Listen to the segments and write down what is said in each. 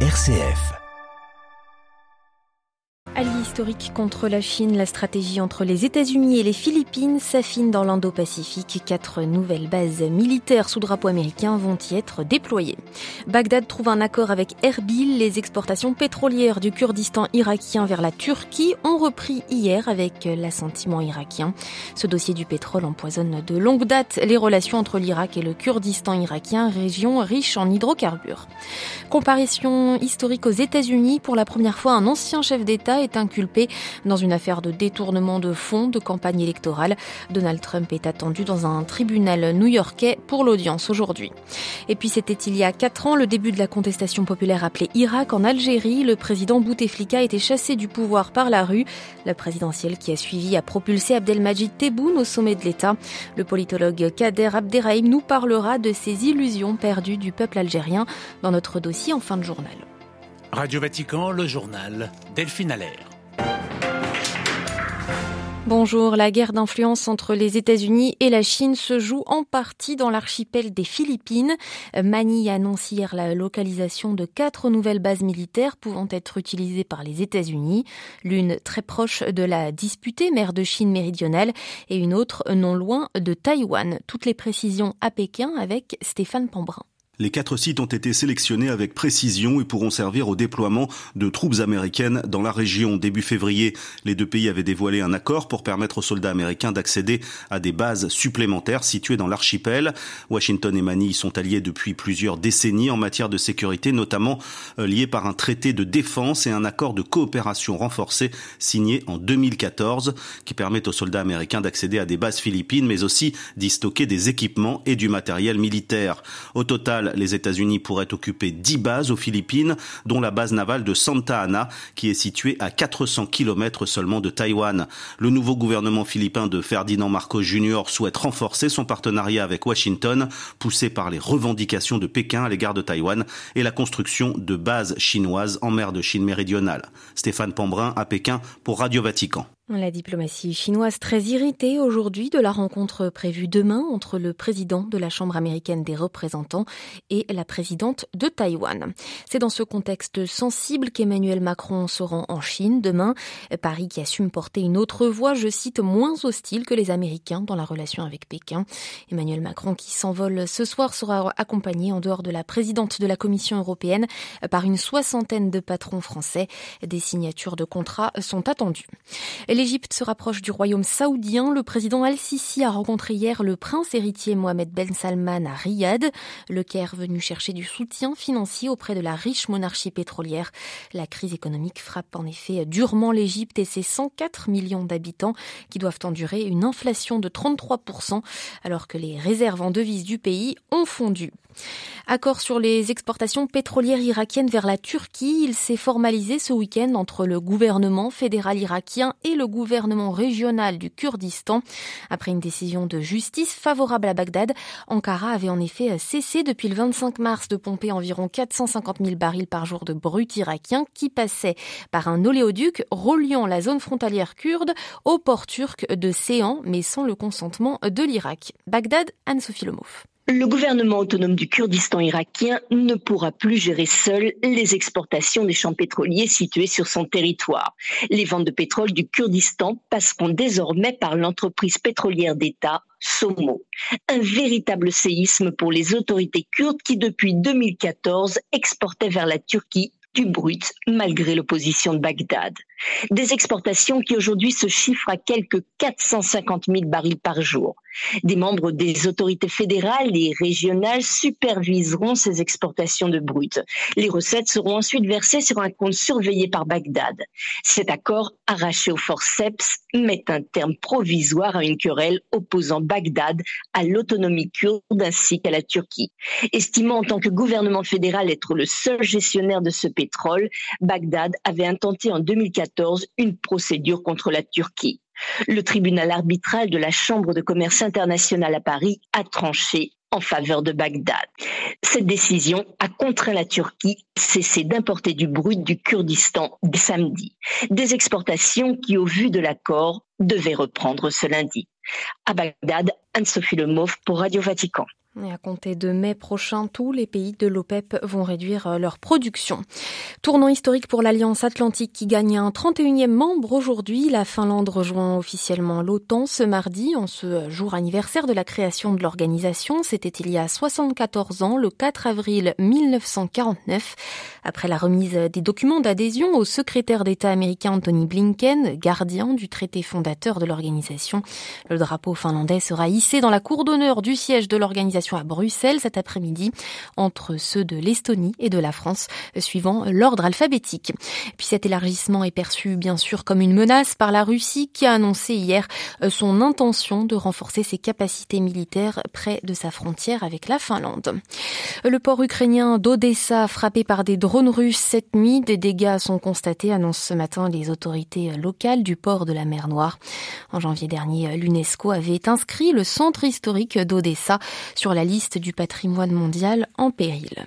RCF. Allié historique contre la Chine, la stratégie entre les États-Unis et les Philippines s'affine dans l'Indo-Pacifique. Quatre nouvelles bases militaires sous drapeau américain vont y être déployées. Bagdad trouve un accord avec Erbil. Les exportations pétrolières du Kurdistan irakien vers la Turquie ont repris hier avec l'assentiment irakien. Ce dossier du pétrole empoisonne de longue date les relations entre l'Irak et le Kurdistan irakien, région riche en hydrocarbures. Comparition historique aux États-Unis. Pour la première fois, un ancien chef d'État inculpé dans une affaire de détournement de fonds de campagne électorale. Donald Trump est attendu dans un tribunal new-yorkais pour l'audience aujourd'hui. Et puis c'était il y a quatre ans le début de la contestation populaire appelée Irak en Algérie. Le président Bouteflika a été chassé du pouvoir par la rue. La présidentielle qui a suivi a propulsé Abdelmajid Tebboune au sommet de l'État. Le politologue Kader Abderrahim nous parlera de ces illusions perdues du peuple algérien dans notre dossier en fin de journal. Radio Vatican, le journal Delphine Allaire. Bonjour, la guerre d'influence entre les États-Unis et la Chine se joue en partie dans l'archipel des Philippines. Manille annonce hier la localisation de quatre nouvelles bases militaires pouvant être utilisées par les États-Unis, l'une très proche de la disputée mer de Chine méridionale et une autre non loin de Taïwan. Toutes les précisions à Pékin avec Stéphane Pambrin. Les quatre sites ont été sélectionnés avec précision et pourront servir au déploiement de troupes américaines dans la région. Début février, les deux pays avaient dévoilé un accord pour permettre aux soldats américains d'accéder à des bases supplémentaires situées dans l'archipel. Washington et Manille sont alliés depuis plusieurs décennies en matière de sécurité, notamment euh, liés par un traité de défense et un accord de coopération renforcé signé en 2014 qui permet aux soldats américains d'accéder à des bases philippines mais aussi d'y stocker des équipements et du matériel militaire. Au total, les États-Unis pourraient occuper 10 bases aux Philippines, dont la base navale de Santa Ana, qui est située à 400 km seulement de Taïwan. Le nouveau gouvernement philippin de Ferdinand Marcos Jr. souhaite renforcer son partenariat avec Washington, poussé par les revendications de Pékin à l'égard de Taïwan et la construction de bases chinoises en mer de Chine méridionale. Stéphane Pambrin à Pékin pour Radio Vatican. La diplomatie chinoise très irritée aujourd'hui de la rencontre prévue demain entre le président de la Chambre américaine des représentants et la présidente de Taïwan. C'est dans ce contexte sensible qu'Emmanuel Macron se rend en Chine demain. Paris qui assume porter une autre voix, je cite, moins hostile que les Américains dans la relation avec Pékin. Emmanuel Macron qui s'envole ce soir sera accompagné en dehors de la présidente de la Commission européenne par une soixantaine de patrons français. Des signatures de contrats sont attendues. L'Égypte se rapproche du royaume saoudien. Le président Al-Sisi a rencontré hier le prince héritier Mohamed Ben Salman à Riyad. Le Caire venu chercher du soutien financier auprès de la riche monarchie pétrolière. La crise économique frappe en effet durement l'Égypte et ses 104 millions d'habitants qui doivent endurer une inflation de 33% alors que les réserves en devises du pays ont fondu. Accord sur les exportations pétrolières irakiennes vers la Turquie. Il s'est formalisé ce week-end entre le gouvernement fédéral irakien et le gouvernement régional du Kurdistan. Après une décision de justice favorable à Bagdad, Ankara avait en effet cessé depuis le 25 mars de pomper environ 450 000 barils par jour de brut irakien qui passait par un oléoduc reliant la zone frontalière kurde au port turc de Séan, mais sans le consentement de l'Irak. Bagdad, Anne-Sophie Lemouf. Le gouvernement autonome du Kurdistan irakien ne pourra plus gérer seul les exportations des champs pétroliers situés sur son territoire. Les ventes de pétrole du Kurdistan passeront désormais par l'entreprise pétrolière d'État Somo. Un véritable séisme pour les autorités kurdes qui, depuis 2014, exportaient vers la Turquie du brut malgré l'opposition de Bagdad. Des exportations qui aujourd'hui se chiffrent à quelques 450 000 barils par jour. Des membres des autorités fédérales et régionales superviseront ces exportations de brut. Les recettes seront ensuite versées sur un compte surveillé par Bagdad. Cet accord, arraché au forceps, met un terme provisoire à une querelle opposant Bagdad à l'autonomie kurde ainsi qu'à la Turquie. Estimant en tant que gouvernement fédéral être le seul gestionnaire de ce pétrole, Bagdad avait intenté en 2014 une procédure contre la Turquie. Le tribunal arbitral de la Chambre de commerce internationale à Paris a tranché en faveur de Bagdad. Cette décision a contraint la Turquie à cesser d'importer du brut du Kurdistan samedi. Des exportations qui, au vu de l'accord, devaient reprendre ce lundi. À Bagdad, Anne-Sophie Lemauve pour Radio Vatican. Et à compter de mai prochain, tous les pays de l'OPEP vont réduire euh, leur production. Tournant historique pour l'Alliance Atlantique qui gagne un 31e membre aujourd'hui. La Finlande rejoint officiellement l'OTAN ce mardi, en ce jour anniversaire de la création de l'organisation. C'était il y a 74 ans, le 4 avril 1949. Après la remise des documents d'adhésion au secrétaire d'État américain Anthony Blinken, gardien du traité fondateur de l'organisation, le drapeau finlandais sera hissé dans la cour d'honneur du siège de l'organisation à Bruxelles cet après-midi entre ceux de l'Estonie et de la France, suivant l'ordre alphabétique. Puis cet élargissement est perçu bien sûr comme une menace par la Russie qui a annoncé hier son intention de renforcer ses capacités militaires près de sa frontière avec la Finlande. Le port ukrainien d'Odessa frappé par des drones russes cette nuit, des dégâts sont constatés, annoncent ce matin les autorités locales du port de la mer Noire. En janvier dernier, l'UNESCO avait inscrit le centre historique d'Odessa sur la liste du patrimoine mondial en péril.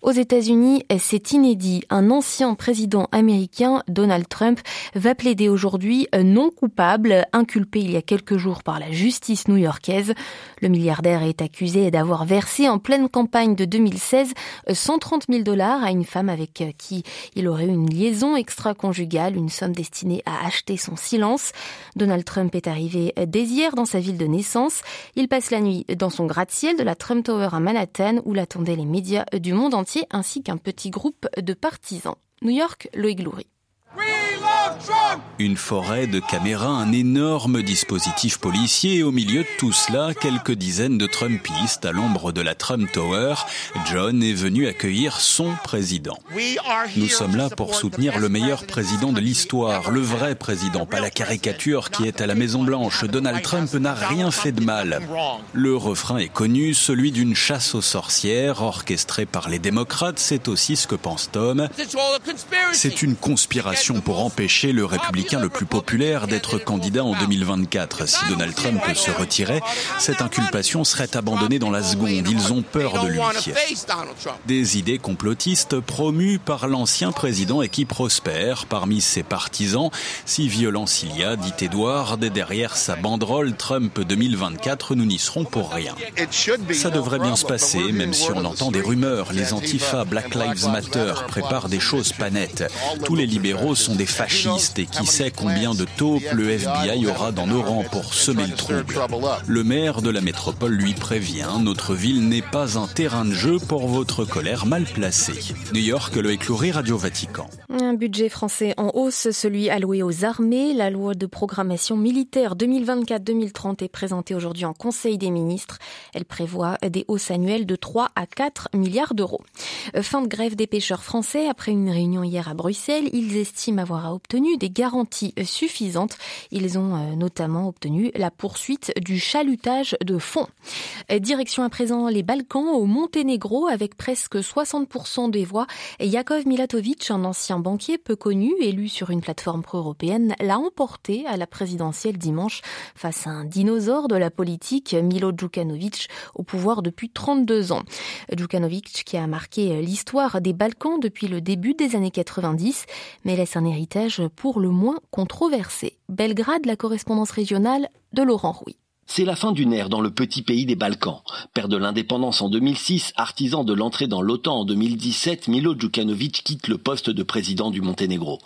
Aux États-Unis, c'est inédit. Un ancien président américain, Donald Trump, va plaider aujourd'hui non coupable, inculpé il y a quelques jours par la justice new-yorkaise. Le milliardaire est accusé d'avoir versé en pleine campagne de 2016 130 000 dollars à une femme avec qui il aurait eu une liaison extra-conjugale, une somme destinée à acheter son silence. Donald Trump est arrivé dès hier dans sa ville de naissance. Il passe la nuit dans son gratte-ciel de la Trump Tower à Manhattan où l'attendaient les médias du monde entier ainsi qu'un petit groupe de partisans. New York, Loïc Loury. Une forêt de caméras, un énorme dispositif policier et au milieu de tout cela, quelques dizaines de Trumpistes à l'ombre de la Trump Tower. John est venu accueillir son président. Nous sommes là pour soutenir le meilleur président de l'histoire, le vrai président, pas la caricature qui est à la Maison Blanche. Donald Trump n'a rien fait de mal. Le refrain est connu, celui d'une chasse aux sorcières orchestrée par les démocrates. C'est aussi ce que pense Tom. C'est une conspiration pour le républicain le plus populaire d'être candidat en 2024. Si Donald Trump se retirait, cette inculpation serait abandonnée dans la seconde. Ils ont peur de lui. Des idées complotistes promues par l'ancien président et qui prospèrent parmi ses partisans. Si violence il y a, dit Edward, derrière sa banderole Trump 2024, nous n'y serons pour rien. Ça devrait bien se passer, même si on entend des rumeurs. Les antifas Black Lives Matter préparent des choses pas nettes. Tous les libéraux sont des fascistes et qui sait combien de taupes le FBI aura dans nos rangs pour semer le trouble. Le maire de la métropole lui prévient, notre ville n'est pas un terrain de jeu pour votre colère mal placée. New York, le écloury Radio Vatican. Un budget français en hausse, celui alloué aux armées. La loi de programmation militaire 2024-2030 est présentée aujourd'hui en Conseil des ministres. Elle prévoit des hausses annuelles de 3 à 4 milliards d'euros. Fin de grève des pêcheurs français. Après une réunion hier à Bruxelles, ils estiment avoir obtenu des garanties suffisantes. Ils ont euh, notamment obtenu la poursuite du chalutage de fonds. Direction à présent les Balkans au Monténégro avec presque 60% des voix. Jakov Milatovic, un ancien banquier peu connu, élu sur une plateforme pro-européenne, l'a emporté à la présidentielle dimanche face à un dinosaure de la politique, Milo Djukanovic, au pouvoir depuis 32 ans. Djukanovic qui a marqué l'histoire des Balkans depuis le début des années 90, mais laisse un héritage pour le moins controversé. Belgrade, la correspondance régionale de Laurent Rouy. C'est la fin d'une ère dans le petit pays des Balkans. Père de l'indépendance en 2006, artisan de l'entrée dans l'OTAN en 2017, Milo Djukanovic quitte le poste de président du Monténégro.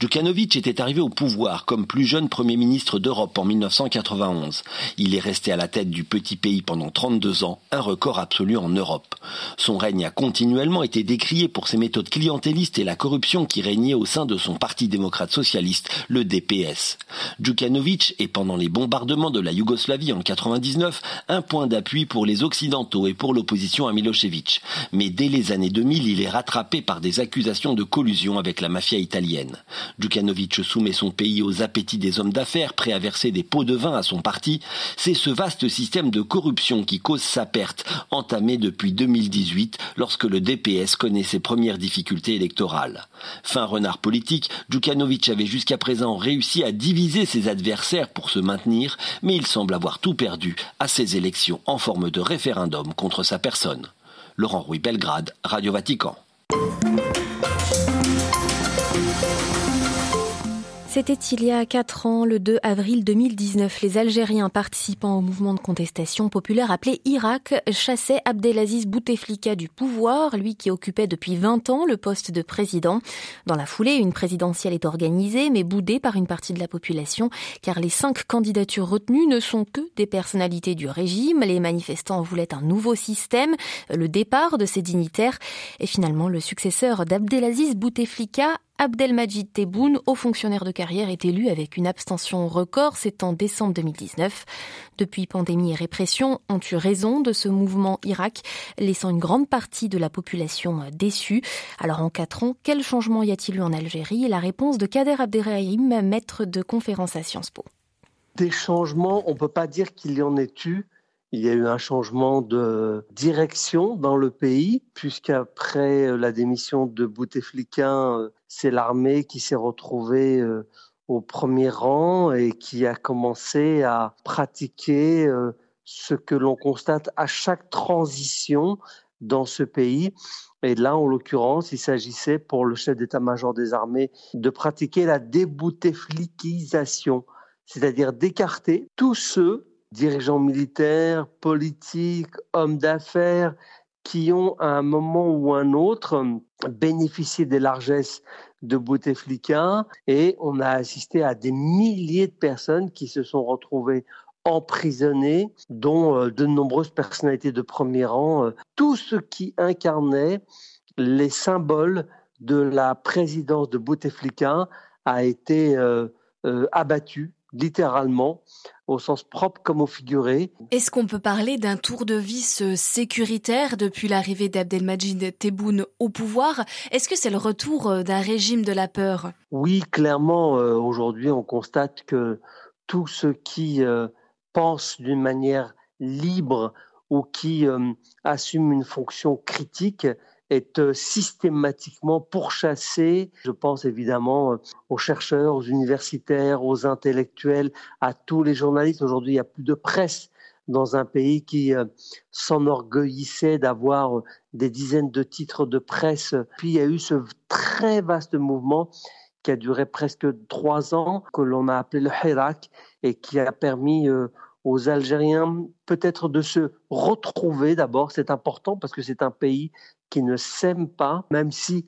Djukanovic était arrivé au pouvoir comme plus jeune Premier ministre d'Europe en 1991. Il est resté à la tête du petit pays pendant 32 ans, un record absolu en Europe. Son règne a continuellement été décrié pour ses méthodes clientélistes et la corruption qui régnait au sein de son parti démocrate socialiste, le DPS. Djukanovic est pendant les bombardements de la Yougoslavie en 99 un point d'appui pour les Occidentaux et pour l'opposition à Milosevic. Mais dès les années 2000, il est rattrapé par des accusations de collusion avec la mafia italienne. Djukanovic soumet son pays aux appétits des hommes d'affaires prêts à verser des pots de vin à son parti. C'est ce vaste système de corruption qui cause sa perte, entamée depuis 2018 lorsque le DPS connaît ses premières difficultés électorales. Fin renard politique, Djukanovic avait jusqu'à présent réussi à diviser ses adversaires pour se maintenir, mais il semble avoir tout perdu à ces élections en forme de référendum contre sa personne. Laurent Rouy Belgrade, Radio Vatican. C'était il y a quatre ans, le 2 avril 2019. Les Algériens participant au mouvement de contestation populaire appelé Irak chassaient Abdelaziz Bouteflika du pouvoir, lui qui occupait depuis 20 ans le poste de président. Dans la foulée, une présidentielle est organisée, mais boudée par une partie de la population, car les cinq candidatures retenues ne sont que des personnalités du régime. Les manifestants voulaient un nouveau système, le départ de ces dignitaires, et finalement le successeur d'Abdelaziz Bouteflika Abdelmajid Tebboune, haut fonctionnaire de carrière, est élu avec une abstention record, c'est en décembre 2019. Depuis pandémie et répression ont eu raison de ce mouvement Irak, laissant une grande partie de la population déçue. Alors en quatre ans, quel changement y a-t-il eu en Algérie? La réponse de Kader Abderrahim, maître de conférence à Sciences Po. Des changements, on ne peut pas dire qu'il y en ait eu. Il y a eu un changement de direction dans le pays, puisqu'après la démission de Bouteflika, c'est l'armée qui s'est retrouvée euh, au premier rang et qui a commencé à pratiquer euh, ce que l'on constate à chaque transition dans ce pays. Et là, en l'occurrence, il s'agissait pour le chef d'état-major des armées de pratiquer la débouteflikisation, c'est-à-dire d'écarter tous ceux, dirigeants militaires, politiques, hommes d'affaires, qui ont à un moment ou un autre bénéficié des largesses de Bouteflika. Et on a assisté à des milliers de personnes qui se sont retrouvées emprisonnées, dont euh, de nombreuses personnalités de premier rang, euh, tout ce qui incarnait les symboles de la présidence de Bouteflika a été euh, abattu littéralement, au sens propre comme au figuré. Est-ce qu'on peut parler d'un tour de vis sécuritaire depuis l'arrivée d'Abdelmajid Tebboune au pouvoir? Est-ce que c'est le retour euh, d'un régime de la peur? Oui, clairement, euh, aujourd'hui, on constate que tous ceux qui euh, pensent d'une manière libre ou qui assument une fonction critique est euh, systématiquement pourchassé. Je pense évidemment euh, aux chercheurs, aux universitaires, aux intellectuels, à tous les journalistes. Aujourd'hui, il n'y a plus de presse dans un pays qui euh, s'enorgueillissait d'avoir des dizaines de titres de presse. Puis il y a eu ce très vaste mouvement qui a duré presque trois ans, que l'on a appelé le Hirak, et qui a permis aux Algériens peut-être de se retrouver d'abord. C'est important parce que c'est un pays qui ne s'aiment pas, même si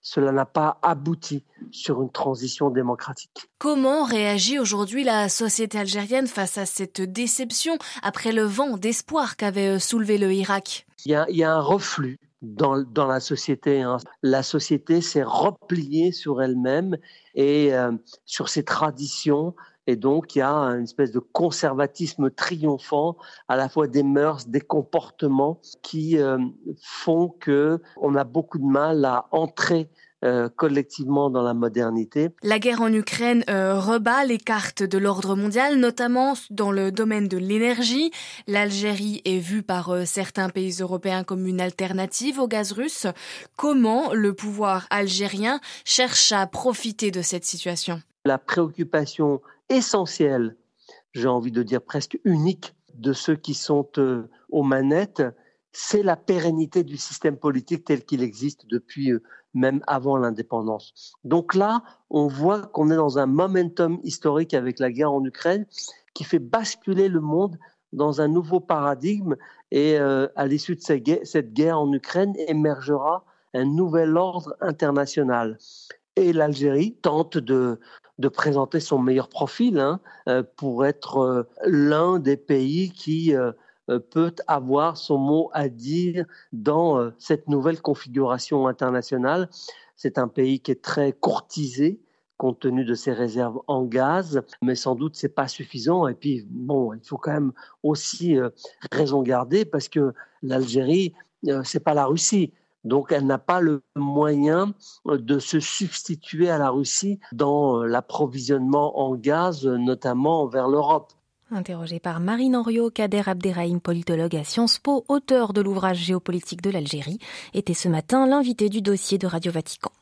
cela n'a pas abouti sur une transition démocratique. Comment réagit aujourd'hui la société algérienne face à cette déception après le vent d'espoir qu'avait soulevé le Irak? Il y, a, un reflux dans, la société. Hein. La société s'est repliée sur elle-même et euh, sur ses traditions, et donc, il y a une espèce de conservatisme triomphant, à la fois des mœurs, des comportements qui euh, font que on a beaucoup de mal à entrer euh, collectivement dans la modernité. La guerre en Ukraine euh, rebat les cartes de l'ordre mondial, notamment dans le domaine de l'énergie. L'Algérie est vue par certains pays européens comme une alternative au gaz russe. Comment le pouvoir algérien cherche à profiter de cette situation? La préoccupation essentiel, j'ai envie de dire presque unique, de ceux qui sont euh, aux manettes, c'est la pérennité du système politique tel qu'il existe depuis euh, même avant l'indépendance. Donc là, on voit qu'on est dans un momentum historique avec la guerre en Ukraine qui fait basculer le monde dans un nouveau paradigme et euh, à l'issue de cette guerre en Ukraine émergera un nouvel ordre international. Et l'Algérie tente de, de présenter son meilleur profil hein, euh, pour être euh, l'un des pays qui euh, peut avoir son mot à dire dans cette nouvelle configuration internationale. C'est un pays qui est très courtisé compte tenu de ses réserves en gaz, mais sans doute c'est pas suffisant. Et puis bon, il faut quand même aussi raison garder parce que l'Algérie, c'est pas la Russie. Donc elle n'a pas le moyen de se substituer à la Russie dans l'approvisionnement en gaz, notamment vers l'Europe. Interrogé par Marine Henriot, Kader Abderrahim, politologue à Sciences Po, auteur de l'ouvrage géopolitique de l'Algérie, était ce matin l'invité du dossier de Radio Vatican.